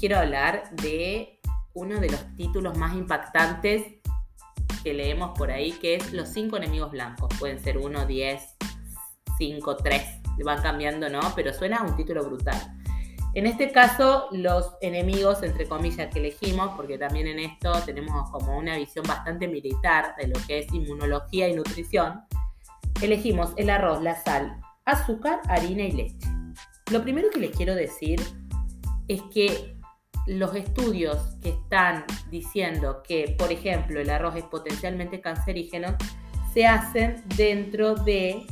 quiero hablar de uno de los títulos más impactantes que leemos por ahí, que es Los cinco enemigos blancos. Pueden ser uno, diez, cinco, tres. Van cambiando, ¿no? Pero suena a un título brutal. En este caso, los enemigos, entre comillas, que elegimos, porque también en esto tenemos como una visión bastante militar de lo que es inmunología y nutrición, elegimos el arroz, la sal, azúcar, harina y leche. Lo primero que les quiero decir es que los estudios que están diciendo que, por ejemplo, el arroz es potencialmente cancerígeno, se hacen dentro de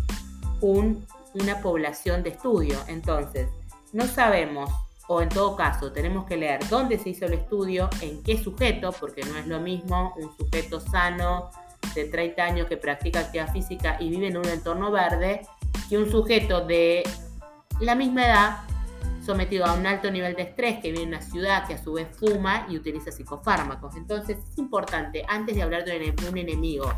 una población de estudio. Entonces, no sabemos, o en todo caso, tenemos que leer dónde se hizo el estudio, en qué sujeto, porque no es lo mismo un sujeto sano de 30 años que practica actividad física y vive en un entorno verde, que un sujeto de la misma edad sometido a un alto nivel de estrés que vive en una ciudad que a su vez fuma y utiliza psicofármacos. Entonces es importante, antes de hablar de un enemigo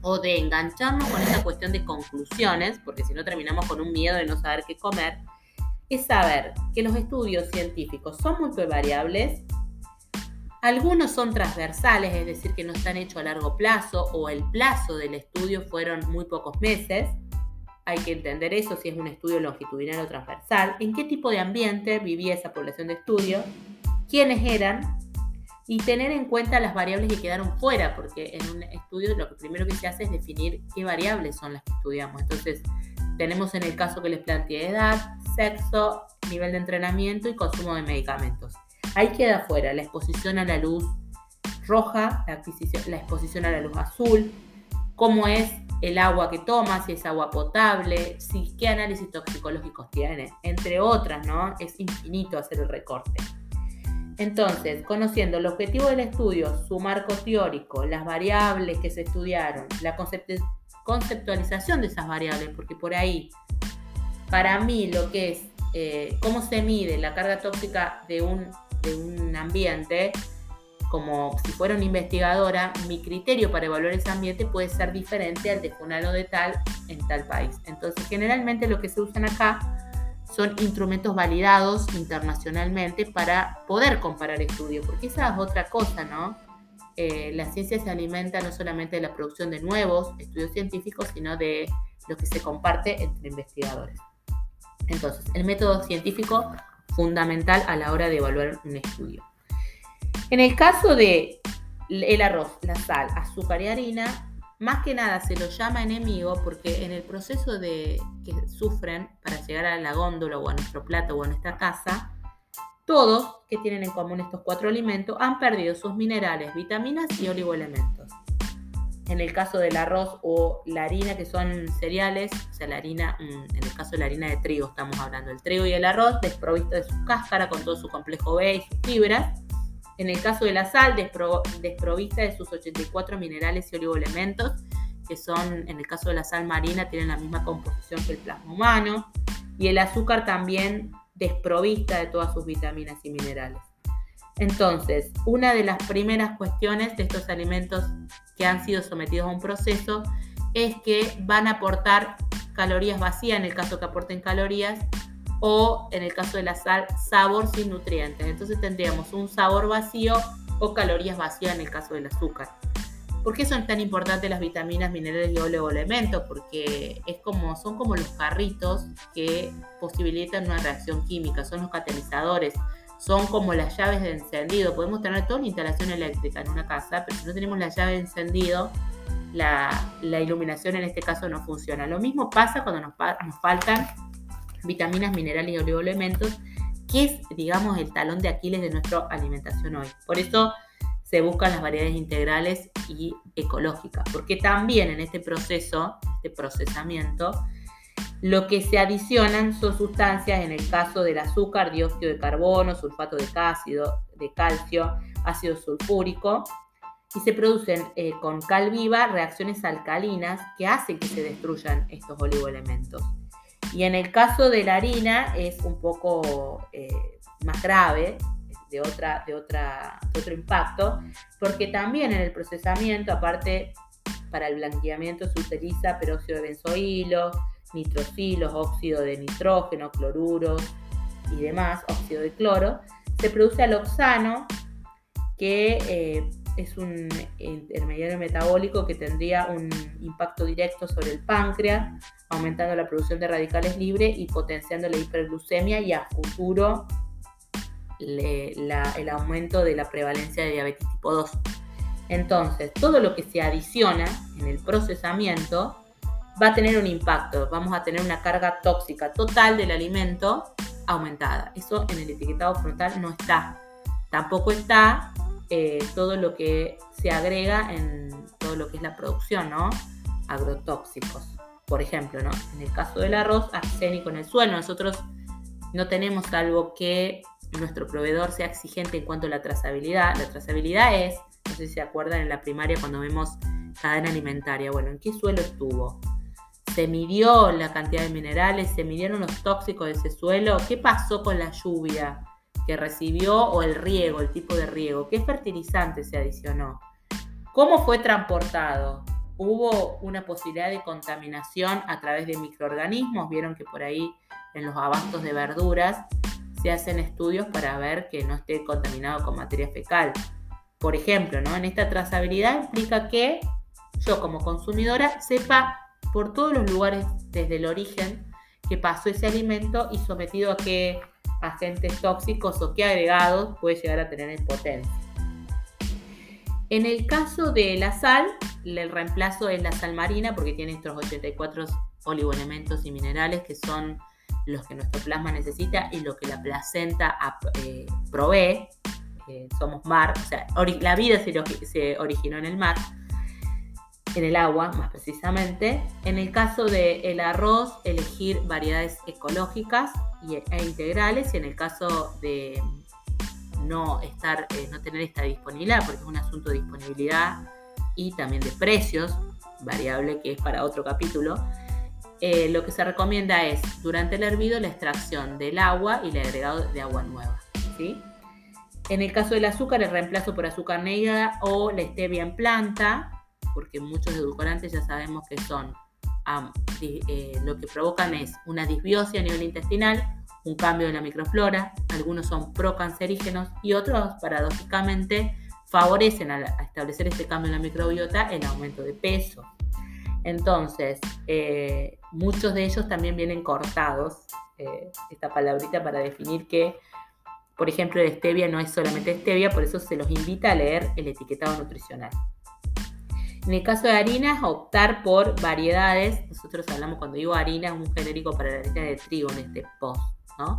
o de engancharnos con esta cuestión de conclusiones, porque si no terminamos con un miedo de no saber qué comer, es saber que los estudios científicos son muy variables, algunos son transversales, es decir, que no están hechos a largo plazo o el plazo del estudio fueron muy pocos meses. Hay que entender eso si es un estudio longitudinal o transversal, en qué tipo de ambiente vivía esa población de estudio, quiénes eran y tener en cuenta las variables que quedaron fuera, porque en un estudio lo primero que se hace es definir qué variables son las que estudiamos. Entonces, tenemos en el caso que les planteé edad, sexo, nivel de entrenamiento y consumo de medicamentos. Ahí queda fuera la exposición a la luz roja, la, la exposición a la luz azul, cómo es el agua que toma, si es agua potable, si, qué análisis toxicológicos tiene, entre otras, ¿no? Es infinito hacer el recorte. Entonces, conociendo el objetivo del estudio, su marco teórico, las variables que se estudiaron, la conceptualización de esas variables, porque por ahí para mí lo que es eh, cómo se mide la carga tóxica de un, de un ambiente, como si fuera una investigadora, mi criterio para evaluar ese ambiente puede ser diferente al de fulano de tal en tal país. Entonces, generalmente lo que se usan acá son instrumentos validados internacionalmente para poder comparar estudios, porque esa es otra cosa, ¿no? Eh, la ciencia se alimenta no solamente de la producción de nuevos estudios científicos, sino de lo que se comparte entre investigadores. Entonces, el método científico fundamental a la hora de evaluar un estudio. En el caso de el arroz, la sal, azúcar y harina, más que nada se lo llama enemigo porque en el proceso de que sufren para llegar a la góndola o a nuestro plato o a nuestra casa, todos que tienen en común estos cuatro alimentos han perdido sus minerales, vitaminas y oligoelementos en el caso del arroz o la harina, que son cereales, o sea, la harina, mm, en el caso de la harina de trigo estamos hablando, el trigo y el arroz, desprovisto de su cáscara con todo su complejo B y sus fibras. En el caso de la sal, desprovista de sus 84 minerales y oligoelementos, que son, en el caso de la sal marina, tienen la misma composición que el plasma humano. Y el azúcar también desprovista de todas sus vitaminas y minerales. Entonces, una de las primeras cuestiones de estos alimentos que han sido sometidos a un proceso es que van a aportar calorías vacías en el caso que aporten calorías o en el caso de la sal, sabor sin nutrientes. Entonces tendríamos un sabor vacío o calorías vacías en el caso del azúcar. ¿Por qué son tan importantes las vitaminas, minerales y oligoelementos? Porque es como, son como los carritos que posibilitan una reacción química, son los catalizadores son como las llaves de encendido. Podemos tener toda una instalación eléctrica en una casa, pero si no tenemos la llave de encendido, la, iluminación en este caso no funciona. Lo mismo pasa cuando nos, nos faltan vitaminas, minerales y oligoelementos, que es, digamos, el talón de Aquiles de nuestra alimentación hoy. Por eso se buscan las variedades integrales y ecológicas, porque también en este proceso, este procesamiento, lo que se adicionan son sustancias, en el caso del azúcar, dióxido de carbono, sulfato de, ácido, de calcio, ácido sulfúrico, y se producen eh, con cal viva reacciones alcalinas que hacen que se destruyan estos oligoelementos. Y en el caso de la harina es un poco eh, más grave, de, otra, de, otra, de otro impacto, porque también en el procesamiento, aparte para el blanqueamiento se utiliza peróxido de benzoilo, nitrocilos, óxido de nitrógeno, cloruros y demás, óxido de cloro, Se produce aloxano, que eh, es un intermediario metabólico que tendría un impacto directo sobre el páncreas, aumentando la producción de radicales libres y potenciando la hiperglucemia y a futuro el aumento de la prevalencia de diabetes tipo 2. Entonces, todo lo que se adiciona en el procesamiento va a tener un impacto. Vamos a tener una carga tóxica total del alimento aumentada. Eso en el etiquetado frontal no está. Tampoco está eh, todo lo que se agrega en todo lo que es la producción, ¿no? Agrotóxicos. Por ejemplo, ¿no? En el caso del arroz, arsénico en el suelo. Nosotros no tenemos algo que nuestro proveedor sea exigente en cuanto a la trazabilidad. La trazabilidad es, no sé si se acuerdan en la primaria cuando vemos cadena alimentaria. Bueno, ¿en qué suelo estuvo? ¿Se midió la cantidad de minerales? ¿Se midieron los tóxicos de ese suelo? ¿Qué pasó con la lluvia? Que recibió o el riego, el tipo de riego, qué fertilizante se adicionó, cómo fue transportado, hubo una posibilidad de contaminación a través de microorganismos, vieron que por ahí en los abastos de verduras se hacen estudios para ver que no esté contaminado con materia fecal. Por ejemplo, ¿no? en esta trazabilidad implica que yo como consumidora sepa por todos los lugares desde el origen que pasó ese alimento y sometido a qué agentes tóxicos o qué agregados puede llegar a tener en potencia. En el caso de la sal, el reemplazo es la sal marina porque tiene estos 84 oligoelementos y minerales que son los que nuestro plasma necesita y lo que la placenta eh, provee. Eh, somos mar, o sea, la vida se originó en el mar en el agua más precisamente. En el caso del arroz, elegir variedades ecológicas e integrales y en el caso de no, estar, eh, no tener esta disponibilidad, porque es un asunto de disponibilidad y también de precios, variable que es para otro capítulo, eh, lo que se recomienda es durante el hervido la extracción del agua y el agregado de agua nueva. ¿sí? En el caso del azúcar, el reemplazo por azúcar negra o la stevia en planta, porque muchos edulcorantes ya sabemos que son eh, lo que provocan es una disbiosis a nivel intestinal, un cambio en la microflora, algunos son procancerígenos y otros, paradójicamente, favorecen a, establecer este cambio en la microbiota el aumento de peso. Entonces, eh, muchos de ellos también vienen cortados, eh, esta palabrita para definir que, por ejemplo, el stevia no es solamente stevia, por eso se los invita a leer el etiquetado nutricional. En el caso de harinas, optar por variedades. Nosotros hablamos, cuando digo harina, es un genérico para la harina de trigo en este post. ¿no?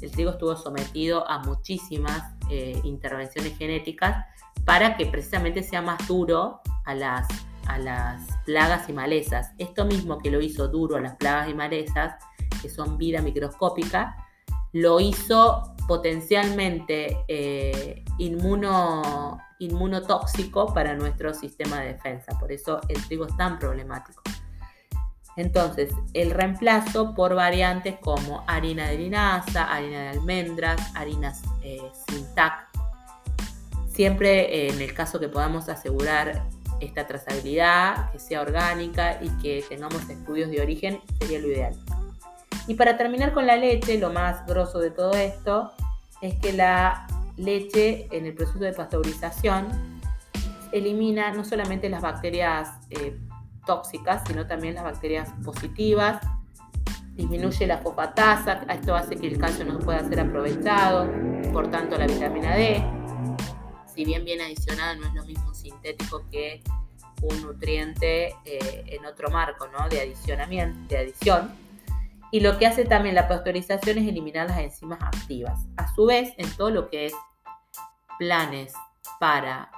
El trigo estuvo sometido a muchísimas eh, intervenciones genéticas para que precisamente sea más duro a las, a las plagas y malezas. Esto mismo que lo hizo duro a las plagas y malezas, que son vida microscópica, lo hizo potencialmente eh, inmuno, inmunotóxico para nuestro sistema de defensa. Por eso el trigo es tan problemático. Entonces, el reemplazo por variantes como harina de linaza, harina de almendras, harinas eh, sin TAC. Siempre eh, en el caso que podamos asegurar esta trazabilidad, que sea orgánica y que tengamos estudios de origen, sería lo ideal. Y para terminar con la leche, lo más grosso de todo esto es que la leche en el proceso de pasteurización elimina no solamente las bacterias eh, tóxicas, sino también las bacterias positivas, disminuye la fosfatasa, esto hace que el calcio no pueda ser aprovechado, por tanto la vitamina D, si bien bien adicionada no es lo mismo sintético que un nutriente eh, en otro marco ¿no? de adicionamiento, de adición. Y lo que hace también la pasteurización es eliminar las enzimas activas. A su vez, en todo lo que es planes para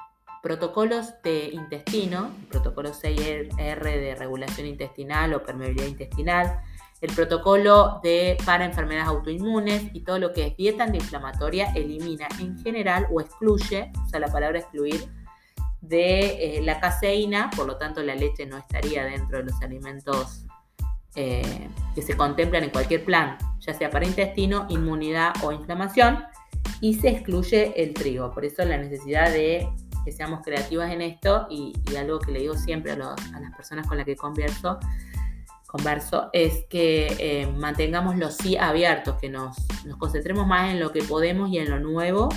protocolos de intestino, el protocolo 6R de regulación intestinal o permeabilidad intestinal, el protocolo para enfermedades autoinmunes y todo lo que es dieta antiinflamatoria elimina en general o excluye, o sea, la palabra excluir, de eh, la caseína, por lo tanto la leche no estaría dentro de los alimentos eh, que se contemplan en cualquier plan, ya sea para intestino, inmunidad o inflamación, y se excluye el trigo. Por eso la necesidad de que seamos creativas en esto y, algo que le digo siempre a, las personas con las que converso, converso, es que eh, mantengamos los sí abiertos, que nos, nos concentremos más en lo que podemos y en lo nuevo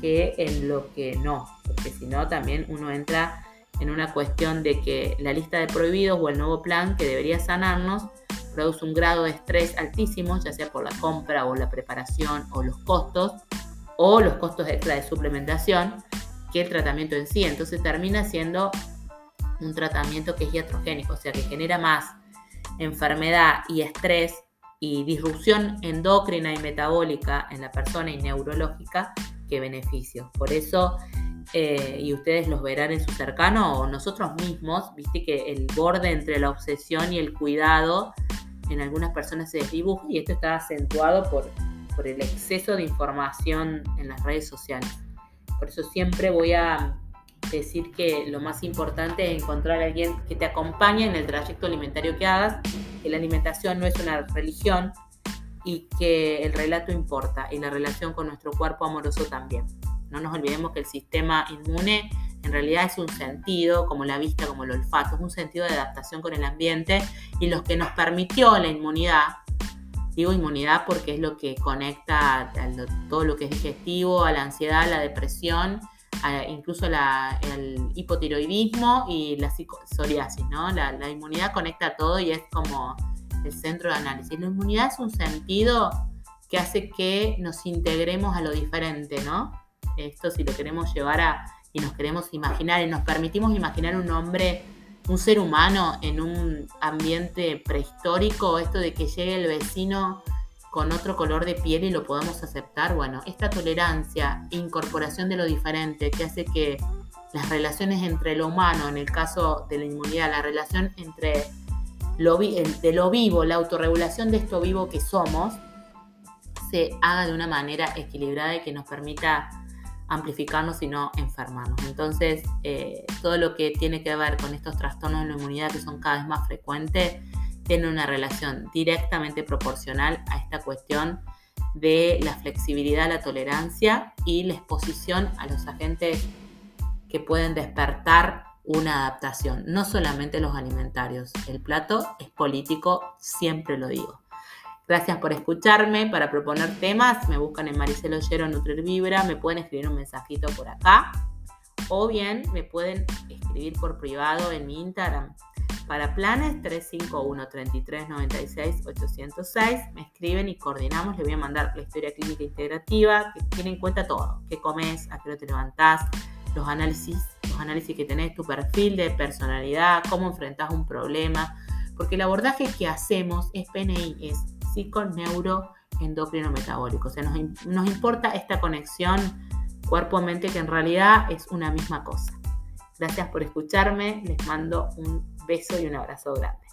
que en lo que no, porque si no también uno entra en una cuestión de que la lista de prohibidos o el nuevo plan que debería sanarnos produce un grado de estrés altísimo, ya sea por la compra o la preparación o los costos, o los costos extra de suplementación, que el tratamiento en sí. Entonces termina siendo un tratamiento que es iatrogénico, o sea que genera más enfermedad y estrés y disrupción endocrina y metabólica en la persona y neurológica que beneficios. Por eso, eh, y ustedes los verán en su cercano o nosotros mismos, viste que el borde entre la obsesión y el cuidado en algunas personas se desdibuja y esto está acentuado por, por el exceso de información en las redes sociales. Por eso siempre voy a decir que lo más importante es encontrar a alguien que te acompañe en el trayecto alimentario que hagas, que la alimentación no es una religión y que el relato importa y la relación con nuestro cuerpo amoroso también. No nos olvidemos que el sistema inmune en realidad es un sentido, como la vista, como el olfato, es un sentido de adaptación con el ambiente y lo que nos permitió la inmunidad, digo inmunidad porque es lo que conecta a todo lo que es digestivo, a la ansiedad, a la depresión, incluso el hipotiroidismo y la psoriasis, ¿no? La, la inmunidad conecta todo y es como el centro de análisis. La inmunidad es un sentido que hace que nos integremos a lo diferente, ¿no? Esto si lo queremos llevar a, y nos queremos imaginar y nos permitimos imaginar un hombre, un ser humano en un ambiente prehistórico, esto de que llegue el vecino con otro color de piel y lo podamos aceptar, bueno, esta tolerancia, incorporación de lo diferente que hace que las relaciones entre lo humano, en el caso de la inmunidad, la relación entre lo, de lo vivo, la autorregulación de esto vivo que somos, se haga de una manera equilibrada y que nos permita amplificarnos y no enfermarnos. Entonces, eh, todo lo que tiene que ver con estos trastornos de la inmunidad que son cada vez más frecuentes, tiene una relación directamente proporcional a esta cuestión de la flexibilidad, la tolerancia y la exposición a los agentes que pueden despertar una adaptación, no solamente los alimentarios. El plato es político, siempre lo digo. Gracias por escucharme. Para proponer temas, me buscan en Maricelo Ollero Nutrir Vibra, me pueden escribir un mensajito por acá o bien me pueden escribir por privado en mi Instagram. Para planes 351 33 96 806 me escriben y coordinamos. Le voy a mandar la historia clínica integrativa que tiene en cuenta todo: qué comes, a qué hora te levantás, los análisis, los análisis que tenés, tu perfil de personalidad, cómo enfrentás un problema. Porque el abordaje que hacemos es PNI, es neuro endocrino metabólico. O sea, nos, nos importa esta conexión cuerpo-mente que en realidad es una misma cosa. Gracias por escucharme, les mando un beso y un abrazo grande.